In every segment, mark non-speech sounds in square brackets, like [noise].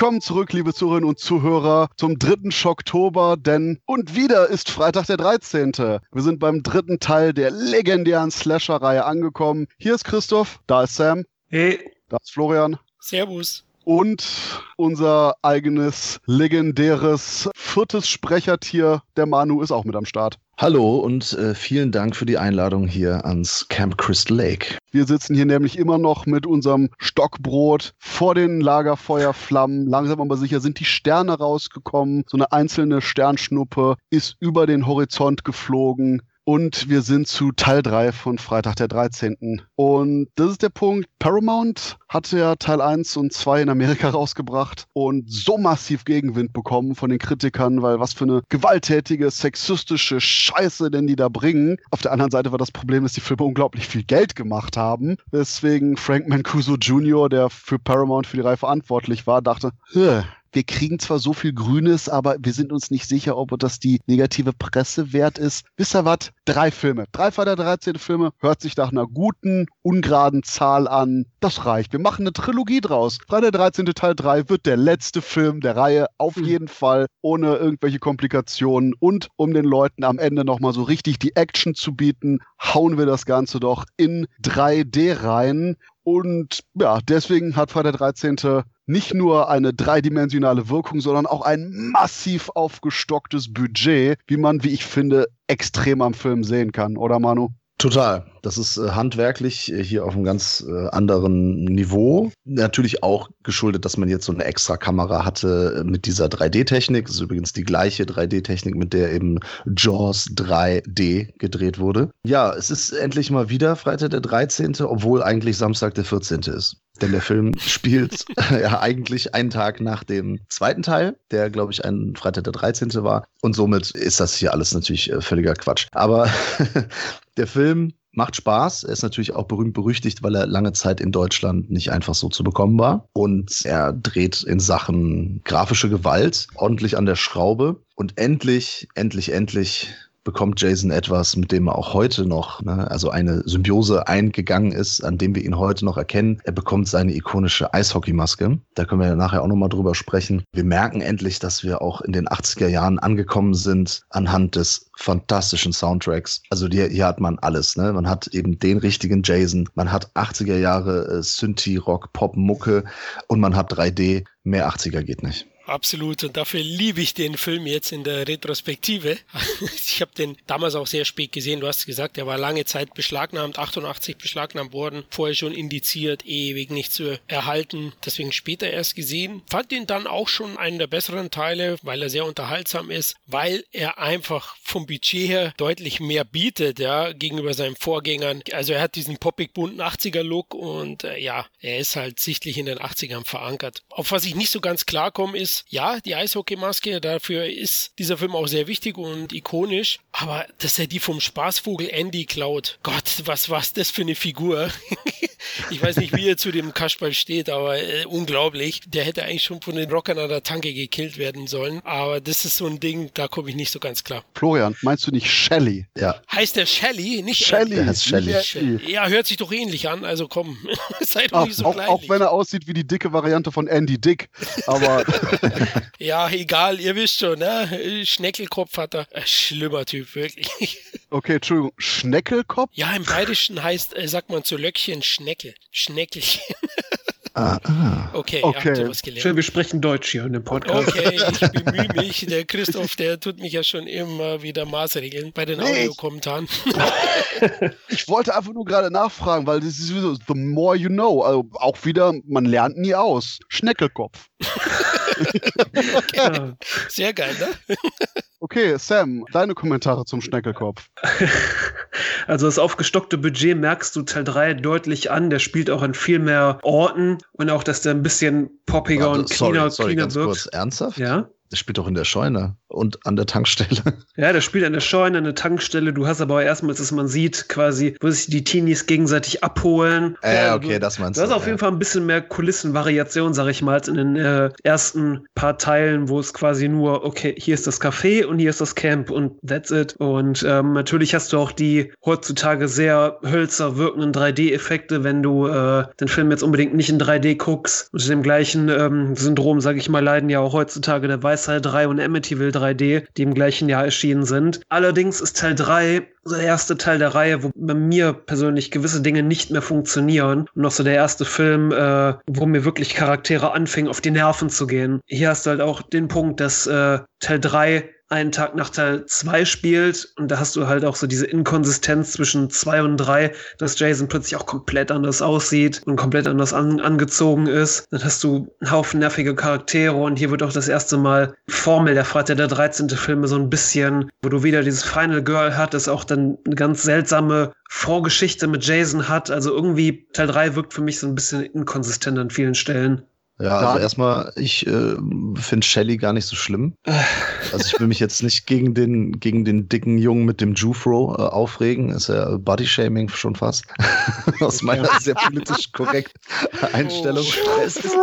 Willkommen zurück, liebe Zuhörerinnen und Zuhörer, zum dritten Schocktober, denn und wieder ist Freitag der 13. Wir sind beim dritten Teil der legendären Slasher-Reihe angekommen. Hier ist Christoph, da ist Sam. Hey. Da ist Florian. Servus. Und unser eigenes legendäres viertes Sprechertier, der Manu, ist auch mit am Start. Hallo und äh, vielen Dank für die Einladung hier ans Camp Crystal Lake. Wir sitzen hier nämlich immer noch mit unserem Stockbrot vor den Lagerfeuerflammen. Langsam aber sicher sind die Sterne rausgekommen. So eine einzelne Sternschnuppe ist über den Horizont geflogen. Und wir sind zu Teil 3 von Freitag der 13. Und das ist der Punkt. Paramount hatte ja Teil 1 und 2 in Amerika [laughs] rausgebracht und so massiv Gegenwind bekommen von den Kritikern, weil was für eine gewalttätige, sexistische Scheiße denn die da bringen. Auf der anderen Seite war das Problem, dass die Filme unglaublich viel Geld gemacht haben. Deswegen Frank Mancuso Jr., der für Paramount für die Reihe verantwortlich war, dachte, wir kriegen zwar so viel Grünes, aber wir sind uns nicht sicher, ob das die negative Presse wert ist. Wisst ihr was? Drei Filme. Drei Freitag 13 Filme. Hört sich nach einer guten, ungeraden Zahl an. Das reicht. Wir machen eine Trilogie draus. Freitag 13. Teil 3 wird der letzte Film der Reihe. Auf mhm. jeden Fall. Ohne irgendwelche Komplikationen. Und um den Leuten am Ende nochmal so richtig die Action zu bieten, hauen wir das Ganze doch in 3D rein. Und ja, deswegen hat Freitag 13 nicht nur eine dreidimensionale Wirkung, sondern auch ein massiv aufgestocktes Budget, wie man, wie ich finde, extrem am Film sehen kann, oder Manu? Total. Das ist äh, handwerklich äh, hier auf einem ganz äh, anderen Niveau. Natürlich auch geschuldet, dass man jetzt so eine extra Kamera hatte mit dieser 3D-Technik. Das ist übrigens die gleiche 3D-Technik, mit der eben Jaws 3D gedreht wurde. Ja, es ist endlich mal wieder Freitag der 13., obwohl eigentlich Samstag der 14. ist. Denn der Film [laughs] spielt ja eigentlich einen Tag nach dem zweiten Teil, der, glaube ich, ein Freitag der 13. war. Und somit ist das hier alles natürlich äh, völliger Quatsch. Aber [laughs] der Film macht Spaß. Er ist natürlich auch berühmt berüchtigt, weil er lange Zeit in Deutschland nicht einfach so zu bekommen war. Und er dreht in Sachen grafische Gewalt ordentlich an der Schraube. Und endlich, endlich, endlich bekommt Jason etwas, mit dem er auch heute noch, ne, also eine Symbiose eingegangen ist, an dem wir ihn heute noch erkennen. Er bekommt seine ikonische Eishockeymaske. Da können wir nachher auch nochmal drüber sprechen. Wir merken endlich, dass wir auch in den 80er Jahren angekommen sind anhand des fantastischen Soundtracks. Also hier, hier hat man alles. Ne? Man hat eben den richtigen Jason, man hat 80er Jahre äh, Synthie, Rock, Pop, Mucke und man hat 3D. Mehr 80er geht nicht. Absolut. Und dafür liebe ich den Film jetzt in der Retrospektive. [laughs] Ich habe den damals auch sehr spät gesehen. Du hast gesagt, er war lange Zeit beschlagnahmt, 88 beschlagnahmt worden, vorher schon indiziert, ewig nicht zu erhalten. Deswegen später erst gesehen. Fand ihn dann auch schon einen der besseren Teile, weil er sehr unterhaltsam ist, weil er einfach vom Budget her deutlich mehr bietet, ja, gegenüber seinen Vorgängern. Also er hat diesen poppig bunten 80er Look und äh, ja, er ist halt sichtlich in den 80ern verankert. Auf was ich nicht so ganz klarkomme ist, ja, die Eishockeymaske, dafür ist dieser Film auch sehr wichtig und ikonisch, aber dass er die vom Spaßvogel Andy klaut, Gott, was war das für eine Figur? [laughs] ich weiß nicht, wie er zu dem Kasperl steht, aber äh, unglaublich. Der hätte eigentlich schon von den Rockern an der Tanke gekillt werden sollen, aber das ist so ein Ding, da komme ich nicht so ganz klar. Florian, meinst du nicht Shelly? Ja. Heißt der Shelly? Nicht Shelly. Der heißt Shelly. Ja, hört sich doch ähnlich an, also komm, [laughs] sei doch nicht so auch, auch wenn er aussieht wie die dicke Variante von Andy Dick, aber [laughs] [laughs] ja, egal, ihr wisst schon, ne? Schneckelkopf hat er. Schlimmer Typ, wirklich. Okay, Entschuldigung, Schneckelkopf? Ja, im Bayerischen heißt, äh, sagt man zu Löckchen Schneckel. Schneckelchen. Ah, ah. Okay, okay. habt ihr was gelernt. Schön, wir sprechen Deutsch hier in dem Podcast. Okay, ich [laughs] bemühe mich. Der Christoph, der tut mich ja schon immer wieder maßregeln bei den nee, Audiokommentaren. [laughs] ich wollte einfach nur gerade nachfragen, weil das ist so, the more you know. Also auch wieder, man lernt nie aus. Schneckelkopf. okay. Sehr geil, ne? Okay, Sam, deine Kommentare zum Schneckelkopf. Also das aufgestockte Budget merkst du Teil 3 deutlich an. Der spielt auch an viel mehr Orten und auch, dass der ein bisschen poppiger Warte, und cleaner, sorry, sorry, cleaner wirkt. Kurz, ernsthaft? Ja. Der spielt doch in der Scheune und an der Tankstelle. [laughs] Ja, der spielt an der Scheune, an der Tankstelle. Du hast aber erstmals, dass man sieht, quasi, wo sich die Teenies gegenseitig abholen. Äh, ja, okay, das meinst du. Du hast auf jeden Fall ein bisschen mehr Kulissenvariation, sag ich mal, als in den äh, ersten paar Teilen, wo es quasi nur, okay, hier ist das Café und hier ist das Camp und that's it. Und ähm, natürlich hast du auch die heutzutage sehr hölzer wirkenden 3D-Effekte, wenn du äh, den Film jetzt unbedingt nicht in 3D guckst. Unter dem gleichen ähm, Syndrom, sag ich mal, leiden ja auch heutzutage der Weisheit 3 und Amityville 3D, die im gleichen Jahr erschienen sind. Allerdings ist Teil 3 so der erste Teil der Reihe, wo bei mir persönlich gewisse Dinge nicht mehr funktionieren. Und noch so der erste Film, äh, wo mir wirklich Charaktere anfingen, auf die Nerven zu gehen. Hier hast du halt auch den Punkt, dass äh, Teil 3 einen Tag nach Teil 2 spielt und da hast du halt auch so diese Inkonsistenz zwischen 2 und 3, dass Jason plötzlich auch komplett anders aussieht und komplett anders an, angezogen ist. Dann hast du einen Haufen nervige Charaktere und hier wird auch das erste Mal Formel der Freitag der 13. Filme so ein bisschen, wo du wieder dieses Final Girl hattest, auch dann eine ganz seltsame Vorgeschichte mit Jason hat. Also irgendwie Teil 3 wirkt für mich so ein bisschen inkonsistent an vielen Stellen. Ja, also erstmal, ich äh, finde Shelly gar nicht so schlimm. [laughs] Also ich will mich jetzt nicht gegen den, gegen den dicken Jungen mit dem Jufro äh, aufregen. Ist ja Body-Shaming schon fast. [laughs] Aus meiner sehr politisch korrekten Einstellung. Oh, es, ist,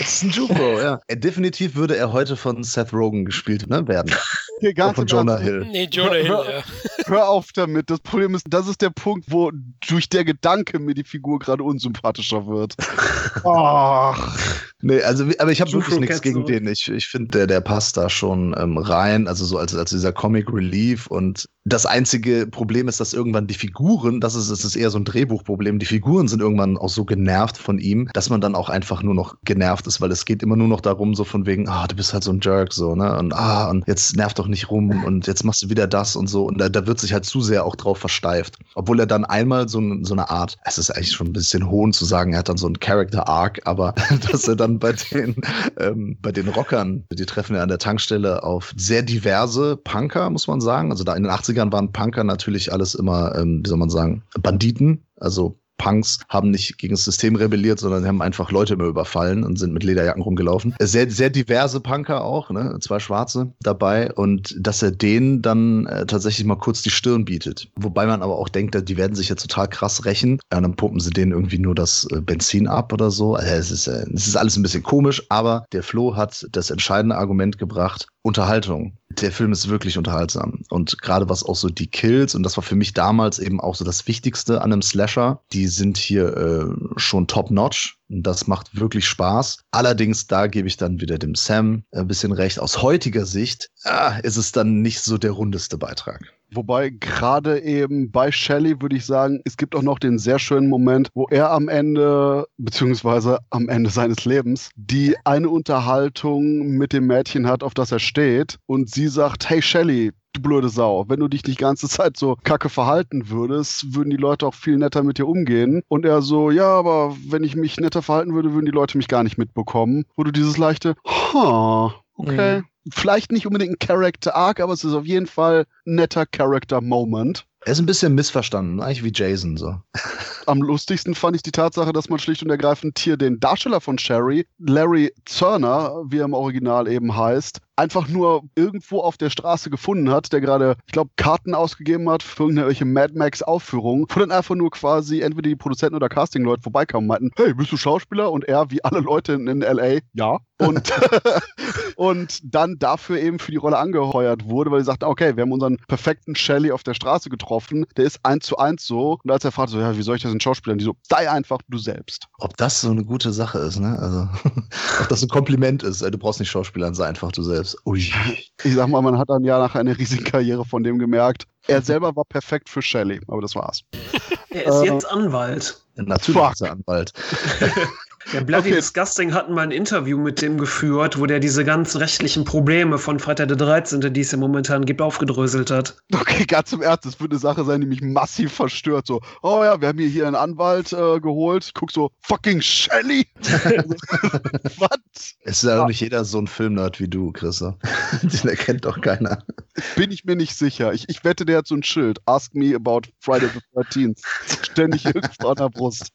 es ist ein Jufro, ja. Er, definitiv würde er heute von Seth Rogen gespielt ne, werden. Hier ganz von Jonah Ernst, Hill. Nee, Jonah Hill, Hör- ja. Hör auf damit. Das Problem ist, das ist der Punkt, wo durch der Gedanke mir die Figur gerade unsympathischer wird. [laughs] Ach. Nee, also aber ich habe wirklich nichts gegen den. Ich, ich finde, der, der passt da schon ähm, rein, also so als, als dieser Comic Relief. Und das einzige Problem ist, dass irgendwann die Figuren, das ist, das ist eher so ein Drehbuchproblem, die Figuren sind irgendwann auch so genervt von ihm, dass man dann auch einfach nur noch genervt ist, weil es geht immer nur noch darum, so von wegen, ah, du bist halt so ein Jerk, so, ne? Und ah, und jetzt nerv doch nicht rum und jetzt machst du wieder das und so. Und da, da wird sich halt zu sehr auch drauf versteift. Obwohl er dann einmal so, so eine Art, es ist eigentlich schon ein bisschen hohn zu sagen, er hat dann so einen Character Arc, aber [laughs] dass er dann bei den, ähm, bei den Rockern, die treffen ja an der Tankstelle auf sehr diverse Punker, muss man sagen. Also da in den 80ern waren Punker natürlich alles immer, ähm, wie soll man sagen, Banditen, also Punks haben nicht gegen das System rebelliert, sondern haben einfach Leute immer überfallen und sind mit Lederjacken rumgelaufen. Sehr, sehr diverse Punker auch, ne? Zwei Schwarze dabei und dass er denen dann äh, tatsächlich mal kurz die Stirn bietet. Wobei man aber auch denkt, die werden sich jetzt total krass rächen. Ja, dann pumpen sie denen irgendwie nur das äh, Benzin ab oder so. Also es, ist, äh, es ist alles ein bisschen komisch, aber der Flo hat das entscheidende Argument gebracht. Unterhaltung. Der Film ist wirklich unterhaltsam. Und gerade was auch so die Kills, und das war für mich damals eben auch so das Wichtigste an einem Slasher, die sind hier äh, schon top-notch. Das macht wirklich Spaß. Allerdings, da gebe ich dann wieder dem Sam ein bisschen recht. Aus heutiger Sicht ah, ist es dann nicht so der rundeste Beitrag. Wobei gerade eben bei Shelley würde ich sagen, es gibt auch noch den sehr schönen Moment, wo er am Ende, beziehungsweise am Ende seines Lebens, die eine Unterhaltung mit dem Mädchen hat, auf das er steht. Und sie sagt, hey Shelley, du blöde Sau, wenn du dich die ganze Zeit so kacke verhalten würdest, würden die Leute auch viel netter mit dir umgehen. Und er so, ja, aber wenn ich mich netter verhalten würde, würden die Leute mich gar nicht mitbekommen. Wo du dieses leichte, ha, okay. Vielleicht nicht unbedingt ein Character Arc, aber es ist auf jeden Fall ein netter Character Moment. Er ist ein bisschen missverstanden, eigentlich wie Jason so. [laughs] Am lustigsten fand ich die Tatsache, dass man schlicht und ergreifend hier den Darsteller von Sherry, Larry Zerner, wie er im Original eben heißt, einfach nur irgendwo auf der Straße gefunden hat, der gerade, ich glaube, Karten ausgegeben hat für irgendwelche Mad Max Aufführung, wo dann einfach nur quasi entweder die Produzenten oder Casting-Leute vorbeikamen und meinten, hey, bist du Schauspieler? Und er, wie alle Leute in, in L.A., ja. Und, [laughs] und dann dafür eben für die Rolle angeheuert wurde, weil sie sagten, okay, wir haben unseren perfekten Shelley auf der Straße getroffen, der ist eins zu eins so. Und als er fragte so, ja, wie soll ich das denn schauspielern? Die so, sei einfach du selbst. Ob das so eine gute Sache ist, ne? Also, [laughs] ob das ein Kompliment ist. äh, Du brauchst nicht Schauspielern, sei einfach du selbst. Ui. Ich sag mal, man hat dann ja nach einer riesigen Karriere von dem gemerkt, er selber war perfekt für Shelley, aber das war's. Er ist Äh, jetzt Anwalt. Natürlich Fuck. ist er Anwalt. [laughs] Der Bloody Okay. Disgusting hatten mal ein Interview mit dem geführt, wo der diese ganzen rechtlichen Probleme von Freitag der 13., die es ja momentan gibt, aufgedröselt hat. Okay, ganz im Ernst, das wird eine Sache sein, die mich massiv verstört. So, oh ja, wir haben hier, hier einen Anwalt äh, geholt. Guck so, fucking Shelley! [laughs] Was? Es ist ja auch nicht jeder so ein Filmnerd wie du, Chris. [laughs] Den erkennt doch keiner. Bin ich mir nicht sicher. Ich, ich wette, der hat so ein Schild. Ask me about Friday the 13th. Ständig irgendwo an der Brust.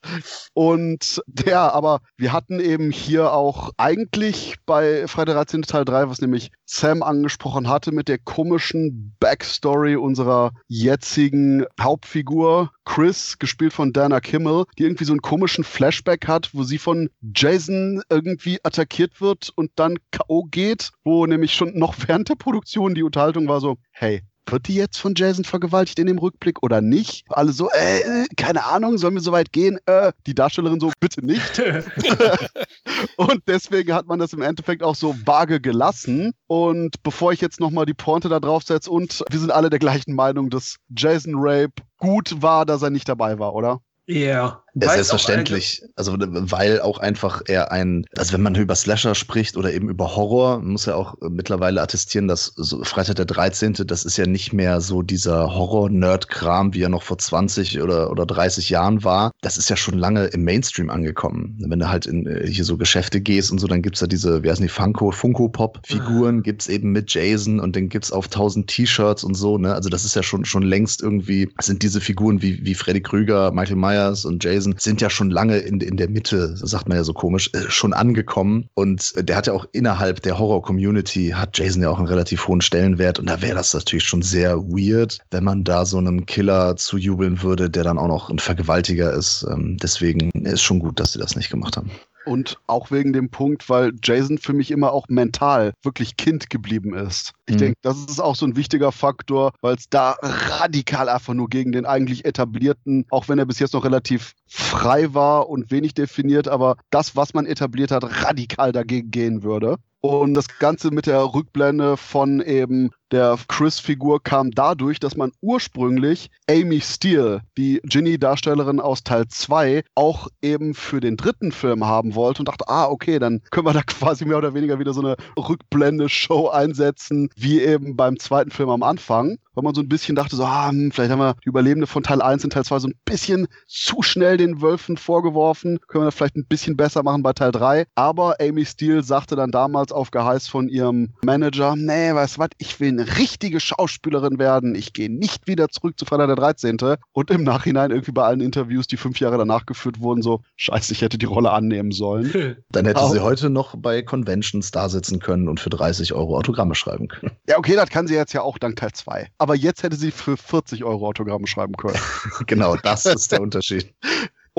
Und der, aber wir hatten eben hier auch eigentlich bei Friday the 13. Teil 3, was nämlich Sam angesprochen hatte, mit der komischen Backstory unserer jetzigen Hauptfigur, Chris, gespielt von Dana Kimmel, die irgendwie so einen komischen Flashback hat, wo sie von Jason irgendwie attackiert wird und dann K.O. geht, wo nämlich schon noch während der Produktion die Unterhaltung war so, hey, wird die jetzt von Jason vergewaltigt in dem Rückblick oder nicht? Alle so, äh, keine Ahnung, sollen wir so weit gehen? Äh, die Darstellerin so, bitte nicht. [laughs] und deswegen hat man das im Endeffekt auch so vage gelassen. Und bevor ich jetzt nochmal die Pointe da draufsetze und wir sind alle der gleichen Meinung, dass Jason Rape gut war, dass er nicht dabei war, oder? Ja. Yeah. Ja, selbstverständlich. Also, weil auch einfach er ein, also wenn man über Slasher spricht oder eben über Horror, muss er auch mittlerweile attestieren, dass so Freitag der 13., das ist ja nicht mehr so dieser Horror-Nerd-Kram, wie er noch vor 20 oder, oder 30 Jahren war. Das ist ja schon lange im Mainstream angekommen. Wenn du halt in äh, hier so Geschäfte gehst und so, dann gibt's ja diese, wie heißen die, Funko, Funko-Pop-Figuren, mhm. gibt's eben mit Jason und dann gibt's auf 1000 T-Shirts und so, ne? Also das ist ja schon, schon längst irgendwie, sind diese Figuren wie, wie Freddy Krüger, Michael Myers und Jason gewesen, sind ja schon lange in, in der Mitte, sagt man ja so komisch, äh, schon angekommen. Und der hat ja auch innerhalb der Horror-Community, hat Jason ja auch einen relativ hohen Stellenwert. Und da wäre das natürlich schon sehr weird, wenn man da so einem Killer zujubeln würde, der dann auch noch ein Vergewaltiger ist. Ähm, deswegen ist schon gut, dass sie das nicht gemacht haben. Und auch wegen dem Punkt, weil Jason für mich immer auch mental wirklich Kind geblieben ist. Ich mhm. denke, das ist auch so ein wichtiger Faktor, weil es da radikal einfach nur gegen den eigentlich etablierten, auch wenn er bis jetzt noch relativ frei war und wenig definiert, aber das, was man etabliert hat, radikal dagegen gehen würde. Und das Ganze mit der Rückblende von eben der Chris-Figur kam dadurch, dass man ursprünglich Amy Steele, die Ginny-Darstellerin aus Teil 2, auch eben für den dritten Film haben wollte und dachte, ah, okay, dann können wir da [laughs] quasi mehr oder weniger wieder so eine Rückblende-Show einsetzen, wie eben beim zweiten Film am Anfang. Weil man so ein bisschen dachte, so, ah, hm, vielleicht haben wir die Überlebende von Teil 1 und Teil 2 so ein bisschen zu schnell den Wölfen vorgeworfen. Können wir das vielleicht ein bisschen besser machen bei Teil 3. Aber Amy Steele sagte dann damals auf Geheiß von ihrem Manager, nee, weißt du was, ich will eine richtige Schauspielerin werden. Ich gehe nicht wieder zurück zu Freitag der 13. Und im Nachhinein irgendwie bei allen Interviews, die fünf Jahre danach geführt wurden, so, scheiße, ich hätte die Rolle annehmen sollen. [laughs] Dann hätte Auch. sie heute noch bei Conventions da sitzen können und für 30 Euro Autogramme schreiben können. Ja, okay, das kann sie jetzt ja auch dank Teil 2. Aber jetzt hätte sie für 40 Euro Autogramme schreiben können. [laughs] genau, das ist der [laughs] Unterschied.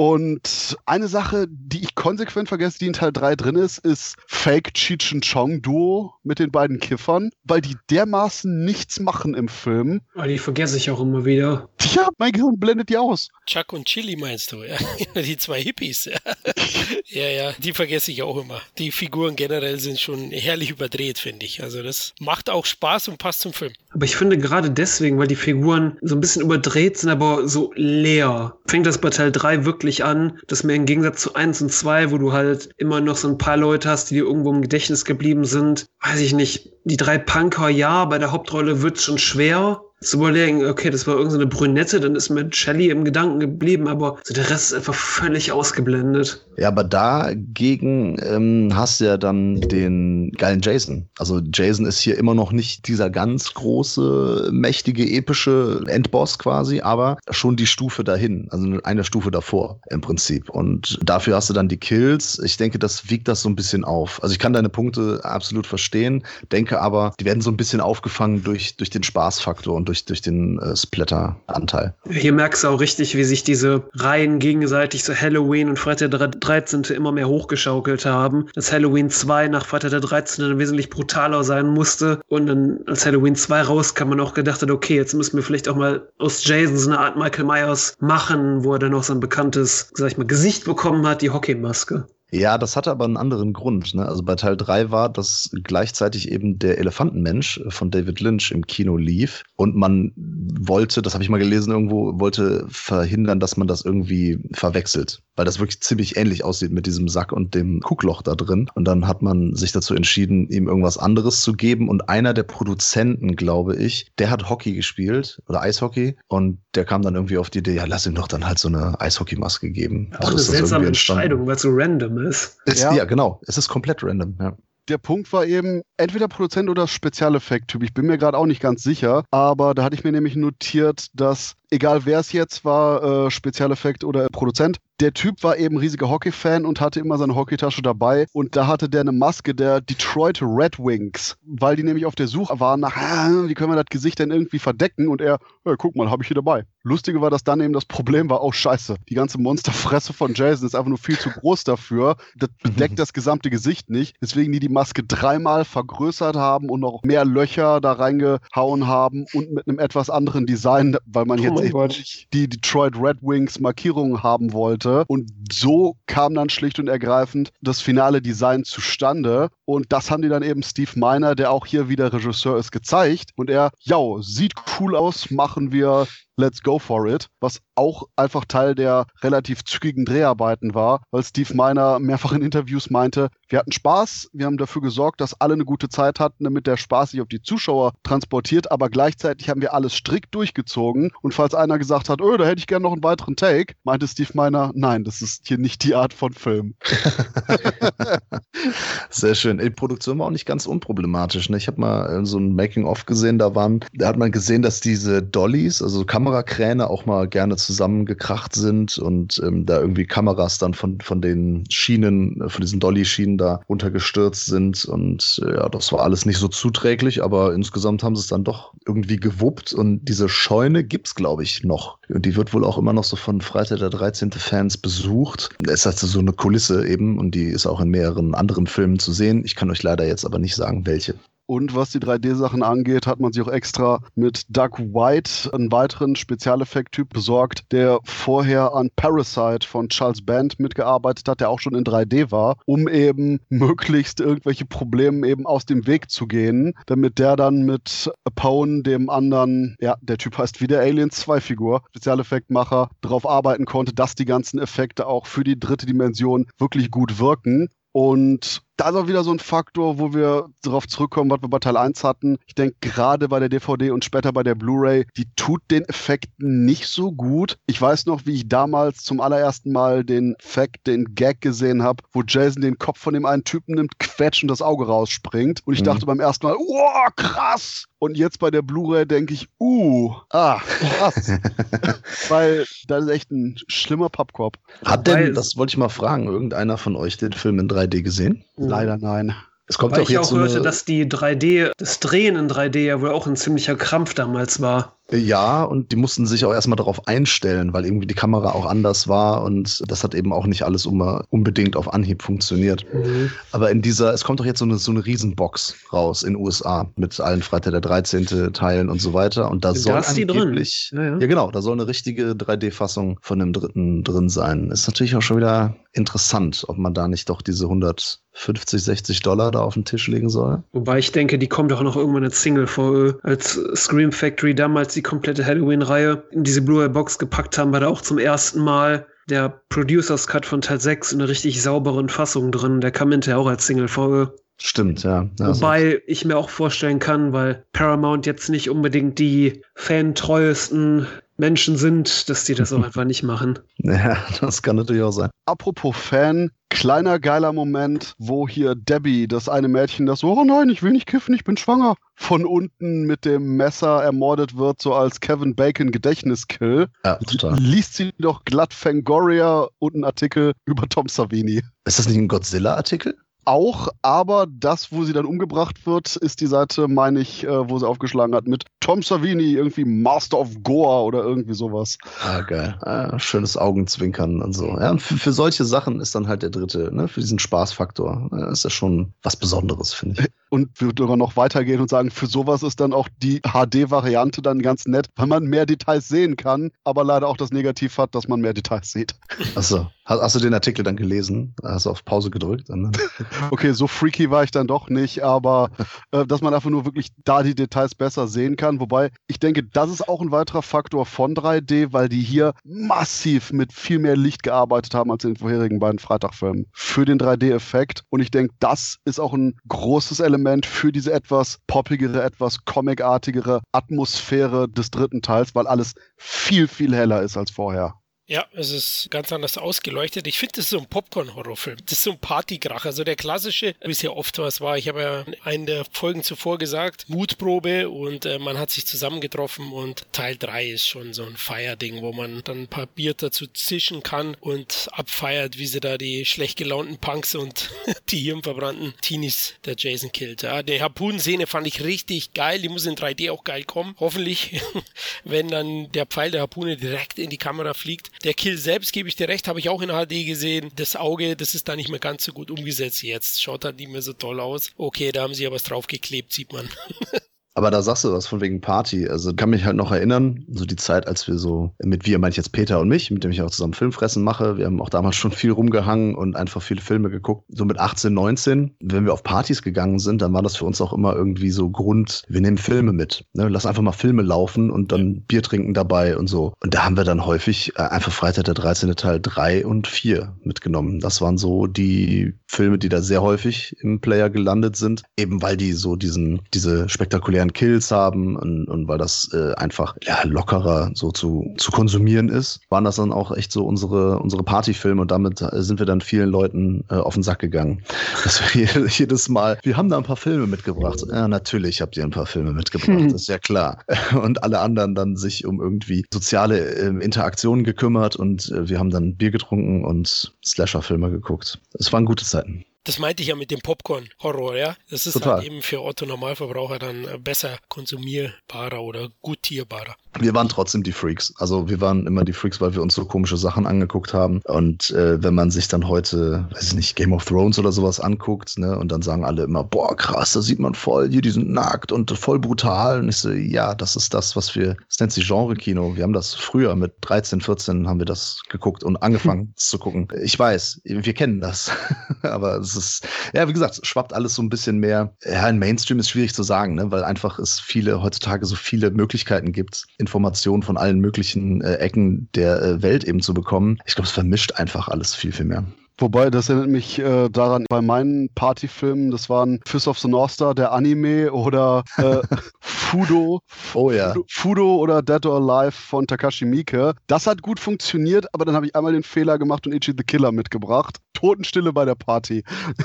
Und eine Sache, die ich konsequent vergesse, die in Teil 3 drin ist, ist Fake Cheech and Chong Duo mit den beiden Kiffern, weil die dermaßen nichts machen im Film. Aber die vergesse ich auch immer wieder. Ja, mein Gehirn blendet die aus. Chuck und Chili meinst du, ja. [laughs] Die zwei Hippies. Ja. [laughs] ja, ja, die vergesse ich auch immer. Die Figuren generell sind schon herrlich überdreht, finde ich. Also das macht auch Spaß und passt zum Film. Aber ich finde gerade deswegen, weil die Figuren so ein bisschen überdreht sind, aber so leer, fängt das bei Teil 3 wirklich an, dass mir im Gegensatz zu 1 und 2, wo du halt immer noch so ein paar Leute hast, die dir irgendwo im Gedächtnis geblieben sind, weiß ich nicht, die drei Punker, ja, bei der Hauptrolle wird es schon schwer, zu überlegen, okay, das war irgendeine Brünette, dann ist mir Shelly im Gedanken geblieben, aber so der Rest ist einfach völlig ausgeblendet. Ja, aber dagegen ähm, hast du ja dann den geilen Jason. Also Jason ist hier immer noch nicht dieser ganz große, mächtige, epische Endboss quasi, aber schon die Stufe dahin, also eine Stufe davor im Prinzip. Und dafür hast du dann die Kills. Ich denke, das wiegt das so ein bisschen auf. Also ich kann deine Punkte absolut verstehen, denke aber, die werden so ein bisschen aufgefangen durch, durch den Spaßfaktor und durch, durch den äh, Splatter-Anteil. Hier merkst du auch richtig, wie sich diese Reihen gegenseitig so Halloween und Freitag der 13. immer mehr hochgeschaukelt haben. Dass Halloween 2 nach Freitag der 13. dann wesentlich brutaler sein musste. Und dann, als Halloween 2 rauskam, man auch gedacht hat, okay, jetzt müssen wir vielleicht auch mal aus Jason so eine Art Michael Myers machen, wo er dann auch so ein bekanntes, sag ich mal, Gesicht bekommen hat, die Hockeymaske. Ja, das hatte aber einen anderen Grund. Ne? Also bei Teil 3 war, dass gleichzeitig eben der Elefantenmensch von David Lynch im Kino lief und man wollte, das habe ich mal gelesen irgendwo, wollte verhindern, dass man das irgendwie verwechselt, weil das wirklich ziemlich ähnlich aussieht mit diesem Sack und dem Kuckloch da drin. Und dann hat man sich dazu entschieden, ihm irgendwas anderes zu geben und einer der Produzenten, glaube ich, der hat Hockey gespielt oder Eishockey und der kam dann irgendwie auf die Idee, ja, lass ihm doch dann halt so eine Eishockeymaske geben. Auch eine seltsame Entscheidung, weil so random ist. ist ja. ja. genau. Es ist komplett random, ja. der Punkt war eben, entweder Produzent oder Spezialeffekt-Typ. Ich bin mir gerade auch nicht ganz sicher, aber da hatte ich mir nämlich notiert, dass egal wer es jetzt war, äh, Spezialeffekt oder Produzent, der Typ war eben riesiger Hockey-Fan und hatte immer seine Hockeytasche dabei. Und da hatte der eine Maske der Detroit Red Wings, weil die nämlich auf der Suche waren nach, ah, wie können wir das Gesicht denn irgendwie verdecken? Und er, hey, guck mal, habe ich hier dabei. Lustige war, dass dann eben das Problem war, oh scheiße, die ganze Monsterfresse von Jason ist einfach nur viel zu groß dafür. Das bedeckt das gesamte Gesicht nicht. Deswegen die die Maske dreimal vergrößert haben und noch mehr Löcher da reingehauen haben und mit einem etwas anderen Design, weil man jetzt eben die Detroit Red Wings Markierungen haben wollte. Und so kam dann schlicht und ergreifend das finale Design zustande. Und das haben die dann eben Steve Miner, der auch hier wieder Regisseur ist, gezeigt. Und er, ja, sieht cool aus, machen wir Let's Go for It, was auch einfach Teil der relativ zügigen Dreharbeiten war, weil Steve Miner mehrfach in Interviews meinte, wir hatten Spaß, wir haben dafür gesorgt, dass alle eine gute Zeit hatten, damit der Spaß sich auf die Zuschauer transportiert, aber gleichzeitig haben wir alles strikt durchgezogen und falls einer gesagt hat, oh, da hätte ich gerne noch einen weiteren Take, meinte Steve Miner, nein, das ist hier nicht die Art von Film. [laughs] Sehr schön. Die Produktion war auch nicht ganz unproblematisch. Ne? Ich habe mal so ein Making-of gesehen, da waren, da hat man gesehen, dass diese Dollies, also Kamera Kamerakräne auch mal gerne zusammengekracht sind und ähm, da irgendwie Kameras dann von, von den Schienen, äh, von diesen Dolly-Schienen da runtergestürzt sind. Und äh, ja, das war alles nicht so zuträglich, aber insgesamt haben sie es dann doch irgendwie gewuppt. Und diese Scheune gibt's, glaube ich, noch. Und die wird wohl auch immer noch so von Freitag der 13. Fans besucht. Es also so eine Kulisse eben und die ist auch in mehreren anderen Filmen zu sehen. Ich kann euch leider jetzt aber nicht sagen, welche. Und was die 3D-Sachen angeht, hat man sich auch extra mit Doug White einen weiteren Spezialeffekt-Typ besorgt, der vorher an Parasite von Charles Band mitgearbeitet hat, der auch schon in 3D war, um eben möglichst irgendwelche Probleme eben aus dem Weg zu gehen, damit der dann mit Apone, dem anderen, ja, der Typ heißt wie der Alien 2 Figur, Spezialeffektmacher, darauf arbeiten konnte, dass die ganzen Effekte auch für die dritte Dimension wirklich gut wirken. Und da ist auch wieder so ein Faktor, wo wir darauf zurückkommen, was wir bei Teil 1 hatten. Ich denke, gerade bei der DVD und später bei der Blu-ray, die tut den Effekten nicht so gut. Ich weiß noch, wie ich damals zum allerersten Mal den Fact, den Gag gesehen habe, wo Jason den Kopf von dem einen Typen nimmt, quetscht und das Auge rausspringt. Und ich mhm. dachte beim ersten Mal, oh, krass! Und jetzt bei der Blu-ray denke ich, uh, ah, krass. [laughs] Weil das ist echt ein schlimmer Pappkorb. Hat denn, das wollte ich mal fragen, irgendeiner von euch den Film in 3D gesehen? Leider nein. Es kommt Weil ich auch hörte, dass die 3D, das Drehen in 3D ja wohl auch ein ziemlicher Krampf damals war. Ja, und die mussten sich auch erstmal darauf einstellen, weil irgendwie die Kamera auch anders war und das hat eben auch nicht alles unbedingt auf Anhieb funktioniert. Mhm. Aber in dieser, es kommt doch jetzt so eine, so eine Riesenbox raus in den USA mit allen Freitag der 13. Teilen und so weiter. Und da, da soll angeblich, ja, ja. ja, genau, da soll eine richtige 3D-Fassung von dem dritten drin sein. Ist natürlich auch schon wieder interessant, ob man da nicht doch diese 150, 60 Dollar da auf den Tisch legen soll. Wobei ich denke, die kommt doch noch irgendwann als Single vor, als Scream Factory damals die komplette Halloween-Reihe in diese Blu-ray-Box gepackt haben, war da auch zum ersten Mal der Producers Cut von Teil 6 in einer richtig sauberen Fassung drin. Der kam hinterher auch als Single-Folge. Stimmt, ja. ja Wobei ich mir auch vorstellen kann, weil Paramount jetzt nicht unbedingt die fantreuesten Menschen sind, dass die das auch [laughs] einfach nicht machen. Ja, das kann natürlich auch sein. Apropos Fan, kleiner geiler Moment, wo hier Debbie, das eine Mädchen, das so, oh nein, ich will nicht kiffen, ich bin schwanger, von unten mit dem Messer ermordet wird, so als Kevin Bacon Gedächtniskill. Ja, total. Liest sie doch glatt Fangoria und einen Artikel über Tom Savini. Ist das nicht ein Godzilla-Artikel? auch, aber das, wo sie dann umgebracht wird, ist die Seite, meine ich, äh, wo sie aufgeschlagen hat mit Tom Savini, irgendwie Master of Goa oder irgendwie sowas. Ah, geil. Ah, schönes Augenzwinkern und so. Ja, und für, für, solche Sachen ist dann halt der dritte, ne? Für diesen Spaßfaktor. Ja, ist ja schon was Besonderes, finde ich. Und wir sogar noch weitergehen und sagen, für sowas ist dann auch die HD-Variante dann ganz nett, weil man mehr Details sehen kann, aber leider auch das Negativ hat, dass man mehr Details sieht. Achso. Hast, hast du den Artikel dann gelesen? Hast du auf Pause gedrückt? [laughs] okay, so freaky war ich dann doch nicht, aber äh, dass man einfach nur wirklich da die Details besser sehen kann. Wobei ich denke, das ist auch ein weiterer Faktor von 3D, weil die hier massiv mit viel mehr Licht gearbeitet haben als in den vorherigen beiden Freitagfilmen für den 3D-Effekt. Und ich denke, das ist auch ein großes Element für diese etwas poppigere, etwas comicartigere Atmosphäre des dritten Teils, weil alles viel, viel heller ist als vorher. Ja, es ist ganz anders ausgeleuchtet. Ich finde, das ist so ein Popcorn-Horrorfilm. Das ist so ein Partykrach. Also der klassische, wie es ja oft was war. Ich habe ja in einer der Folgen zuvor gesagt, Mutprobe und äh, man hat sich zusammengetroffen und Teil 3 ist schon so ein Feierding, wo man dann ein paar Bier dazu zischen kann und abfeiert, wie sie da die schlecht gelaunten Punks und [laughs] die hirnverbrannten Teenies der Jason killt. Ja, die Harpunenszene fand ich richtig geil. Die muss in 3D auch geil kommen. Hoffentlich, [laughs] wenn dann der Pfeil der Harpune direkt in die Kamera fliegt. Der Kill selbst, gebe ich dir recht, habe ich auch in HD gesehen. Das Auge, das ist da nicht mehr ganz so gut umgesetzt jetzt. Schaut halt nicht mehr so toll aus. Okay, da haben sie ja was draufgeklebt, sieht man. [laughs] Aber da sagst du was von wegen Party. Also kann mich halt noch erinnern, so die Zeit, als wir so, mit wir meine ich jetzt Peter und mich, mit dem ich auch zusammen Filmfressen mache. Wir haben auch damals [laughs] schon viel rumgehangen und einfach viele Filme geguckt. So mit 18, 19, wenn wir auf Partys gegangen sind, dann war das für uns auch immer irgendwie so Grund, wir nehmen Filme mit. Ne? Lass einfach mal Filme laufen und dann Bier trinken dabei und so. Und da haben wir dann häufig äh, einfach Freitag der 13. Teil 3 und 4 mitgenommen. Das waren so die Filme, die da sehr häufig im Player gelandet sind. Eben weil die so diesen, diese spektakulären an Kills haben und, und weil das äh, einfach ja, lockerer so zu, zu konsumieren ist, waren das dann auch echt so unsere, unsere Partyfilme und damit äh, sind wir dann vielen Leuten äh, auf den Sack gegangen. [laughs] Dass wir jedes Mal, wir haben da ein paar Filme mitgebracht. Ja, natürlich habt ihr ein paar Filme mitgebracht, [laughs] hm. ist ja klar. [laughs] Und alle anderen dann sich um irgendwie soziale äh, Interaktionen gekümmert und äh, wir haben dann Bier getrunken und Slasher-Filme geguckt. Es waren gute Zeiten. Das meinte ich ja mit dem Popcorn-Horror, ja. Das ist Total. halt eben für Otto Normalverbraucher dann äh, besser konsumierbarer oder gutierbarer. Wir waren trotzdem die Freaks. Also wir waren immer die Freaks, weil wir uns so komische Sachen angeguckt haben. Und äh, wenn man sich dann heute, weiß ich nicht, Game of Thrones oder sowas anguckt, ne, und dann sagen alle immer, boah, krass, da sieht man voll, hier, die sind nackt und voll brutal. Und ich so, ja, das ist das, was wir, das nennt sich Genre-Kino. Wir haben das früher mit 13, 14 haben wir das geguckt und angefangen [laughs] zu gucken. Ich weiß, wir kennen das. [laughs] Aber es ist, ja, wie gesagt, schwappt alles so ein bisschen mehr. Ja, in Mainstream ist schwierig zu sagen, ne, weil einfach es viele, heutzutage so viele Möglichkeiten gibt, Informationen von allen möglichen äh, Ecken der äh, Welt eben zu bekommen. Ich glaube, es vermischt einfach alles viel, viel mehr. Wobei, das erinnert mich äh, daran, bei meinen Partyfilmen, das waren Fist of the North Star, der Anime oder äh, [laughs] Fudo. Oh ja. Fudo, Fudo, oder Dead or Alive von Takashi Miike. Das hat gut funktioniert, aber dann habe ich einmal den Fehler gemacht und Ichi the Killer mitgebracht. Totenstille bei der Party.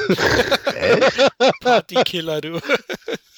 [laughs] Echt? Partykiller, du.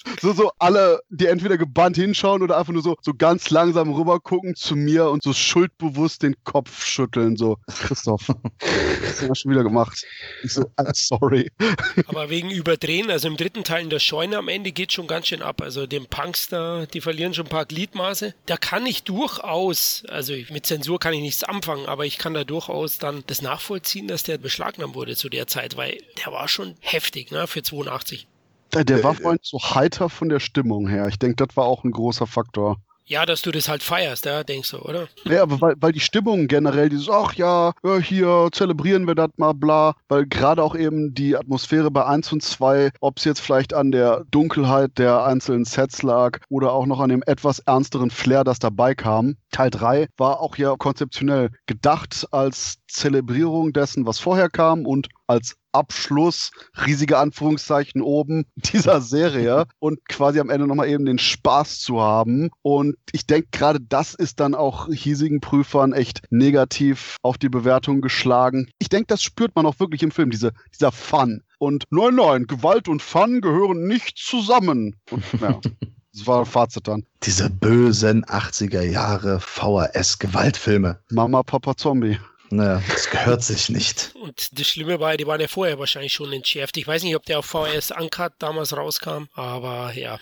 [laughs] so, so alle, die entweder gebannt hinschauen oder einfach nur so, so ganz langsam rüber gucken zu mir und so schuldbewusst den Kopf schütteln. So, Christoph, das [laughs] hast du schon wieder gemacht. Ich so, I'm sorry. [laughs] Aber wegen Überdrehen, also im dritten Teil in der Scheune am Ende geht schon ganz schön ab. Also dem Punkster, die verlieren schon ein paar Gliedmaße. Da kann ich durchaus, also mit Zensur kann ich nichts anfangen, aber ich kann da durchaus dann das nachvollziehen, dass der beschlagnahmt wurde zu der Zeit, weil der war schon heftig, ne, für 82. Der, der war vorhin so heiter von der Stimmung her. Ich denke, das war auch ein großer Faktor. Ja, dass du das halt feierst, ja, denkst du, oder? Ja, aber weil, weil die Stimmung generell, dieses, ach ja, hier zelebrieren wir das mal, bla, weil gerade auch eben die Atmosphäre bei 1 und 2, ob es jetzt vielleicht an der Dunkelheit der einzelnen Sets lag oder auch noch an dem etwas ernsteren Flair, das dabei kam. Teil 3 war auch ja konzeptionell gedacht als Zelebrierung dessen, was vorher kam und als Abschluss, riesige Anführungszeichen oben [laughs] dieser Serie und quasi am Ende nochmal eben den Spaß zu haben. Und ich denke, gerade das ist dann auch hiesigen Prüfern echt negativ auf die Bewertung geschlagen. Ich denke, das spürt man auch wirklich im Film, diese, dieser Fun. Und nein, nein, Gewalt und Fun gehören nicht zusammen. Und, ja. [laughs] Das war Fazit dann. Diese bösen 80er Jahre VHS-Gewaltfilme. Mama, Papa, Zombie. Naja, das gehört sich nicht. Und das Schlimme war, die waren ja vorher wahrscheinlich schon entschärft. Ich weiß nicht, ob der auf VS Uncut damals rauskam, aber ja.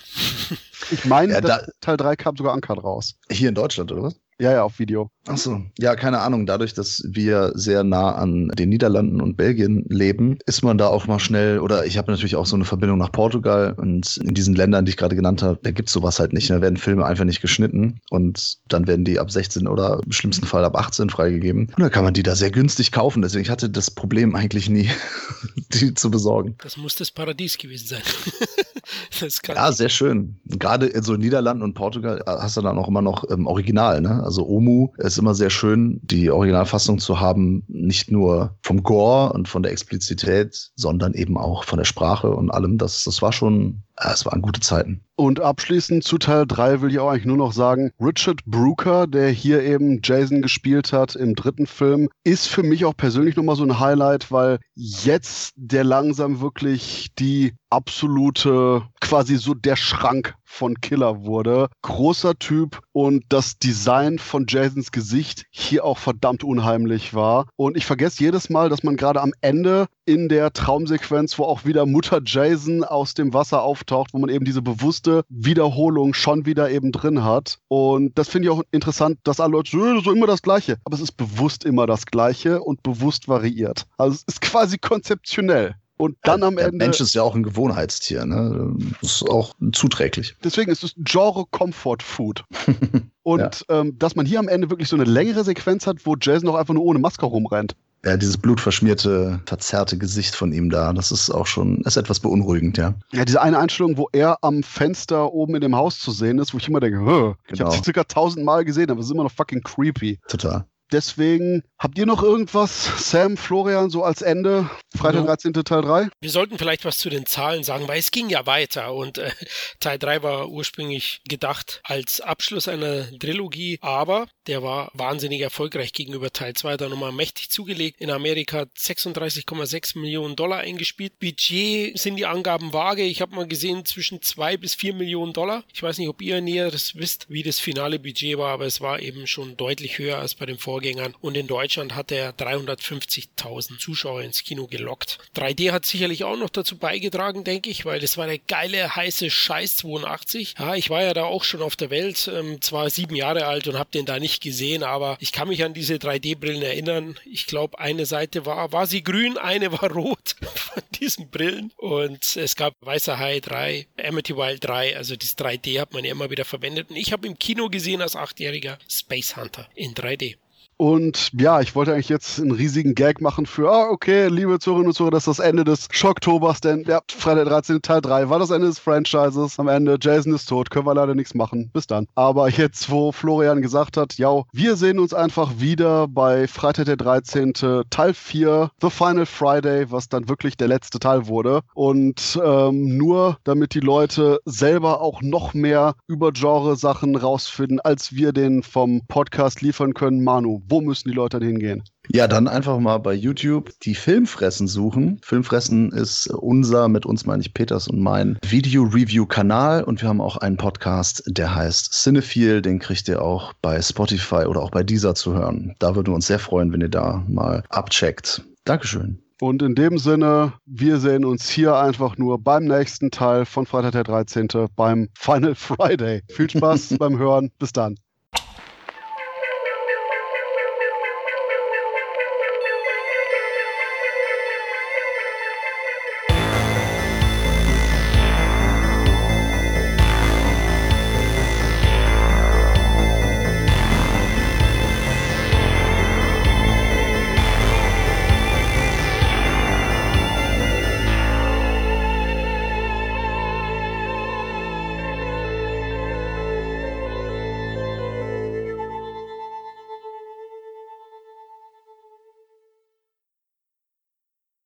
Ich meine, ja, da, Teil 3 kam sogar Uncut raus. Hier in Deutschland, oder was? Ja, ja, auf Video. Ach so. Ja, keine Ahnung. Dadurch, dass wir sehr nah an den Niederlanden und Belgien leben, ist man da auch mal schnell, oder ich habe natürlich auch so eine Verbindung nach Portugal und in diesen Ländern, die ich gerade genannt habe, da gibt's sowas halt nicht. Da werden Filme einfach nicht geschnitten und dann werden die ab 16 oder im schlimmsten Fall ab 18 freigegeben. Und dann kann man die da sehr günstig kaufen. Deswegen ich hatte das Problem eigentlich nie, [laughs] die zu besorgen. Das muss das Paradies gewesen sein. [laughs] [laughs] ja, sehr schön. Gerade in so Niederlanden und Portugal hast du dann auch immer noch ähm, Original, ne? Also Omu ist immer sehr schön, die Originalfassung zu haben, nicht nur vom Gore und von der Explizität, sondern eben auch von der Sprache und allem. Das, das war schon, Es waren gute Zeiten. Und abschließend zu Teil 3 will ich auch eigentlich nur noch sagen, Richard Brooker, der hier eben Jason gespielt hat im dritten Film, ist für mich auch persönlich nochmal so ein Highlight, weil jetzt der langsam wirklich die absolute, quasi so der Schrank von Killer wurde. Großer Typ und das Design von Jasons Gesicht hier auch verdammt unheimlich war. Und ich vergesse jedes Mal, dass man gerade am Ende in der Traumsequenz, wo auch wieder Mutter Jason aus dem Wasser auftaucht, wo man eben diese bewusste Wiederholung schon wieder eben drin hat. Und das finde ich auch interessant, dass alle Leute so, so immer das Gleiche. Aber es ist bewusst immer das Gleiche und bewusst variiert. Also es ist quasi konzeptionell. Und dann am Der Ende. Mensch ist ja auch ein Gewohnheitstier, ne? Das ist auch zuträglich. Deswegen ist es Genre Comfort Food. [laughs] Und ähm, dass man hier am Ende wirklich so eine längere Sequenz hat, wo Jason auch einfach nur ohne Maske rumrennt. Ja, dieses blutverschmierte, verzerrte Gesicht von ihm da, das ist auch schon, ist etwas beunruhigend, ja. Ja, diese eine Einstellung, wo er am Fenster oben in dem Haus zu sehen ist, wo ich immer denke, Hö, ich Genau. habe sie circa tausendmal gesehen, aber es ist immer noch fucking creepy. Total. Deswegen, habt ihr noch irgendwas, Sam, Florian, so als Ende? Freitag, Ja. 13. Teil 3? Wir sollten vielleicht was zu den Zahlen sagen, weil es ging ja weiter und äh, Teil 3 war ursprünglich gedacht als Abschluss einer Trilogie, aber der war wahnsinnig erfolgreich gegenüber Teil 2, hat er nochmal mächtig zugelegt. In Amerika hat 36,6 Millionen Dollar eingespielt. Budget sind die Angaben vage. Ich habe mal gesehen zwischen 2 bis 4 Millionen Dollar. Ich weiß nicht, ob ihr Näheres wisst, wie das finale Budget war, aber es war eben schon deutlich höher als bei den Vorgängern. Und in Deutschland hat er 350.000 Zuschauer ins Kino gelockt. 3D hat sicherlich auch noch dazu beigetragen, denke ich, weil das war der geile, heiße Scheiß 82. Ja, ich war ja da auch schon auf der Welt, ähm, zwar sieben Jahre alt und habe den da nicht gesehen, aber ich kann mich an diese 3D-Brillen erinnern. Ich glaube, eine Seite war, war sie grün, eine war rot [laughs] von diesen Brillen. Und es gab Weißer Hai 3, Amityville 3, also das 3D hat man ja immer wieder verwendet. Und ich habe im Kino gesehen als Achtjähriger Space Hunter in 3D. Und ja, ich wollte eigentlich jetzt einen riesigen Gag machen für, ah, okay, liebe Zuhörerinnen und Zuhörer, das ist das Ende des Schocktobers, denn ja, Freitag 13. Teil 3 war das Ende des Franchises. Am Ende, Jason ist tot, können wir leider nichts machen. Bis dann. Aber jetzt, wo Florian gesagt hat, ja, wir sehen uns einfach wieder bei Freitag der 13. Teil 4, The Final Friday, was dann wirklich der letzte Teil wurde. Und ähm, nur damit die Leute selber auch noch mehr über Genre-Sachen rausfinden, als wir den vom Podcast liefern können. Manu, wo müssen die Leute denn hingehen? Ja, dann einfach mal bei YouTube die Filmfressen suchen. Filmfressen ist unser, mit uns meine ich Peters und mein Video-Review-Kanal und wir haben auch einen Podcast, der heißt Cinephile. Den kriegt ihr auch bei Spotify oder auch bei dieser zu hören. Da würden wir uns sehr freuen, wenn ihr da mal abcheckt. Dankeschön. Und in dem Sinne, wir sehen uns hier einfach nur beim nächsten Teil von Freitag der 13. beim Final Friday. Viel Spaß [laughs] beim Hören. Bis dann.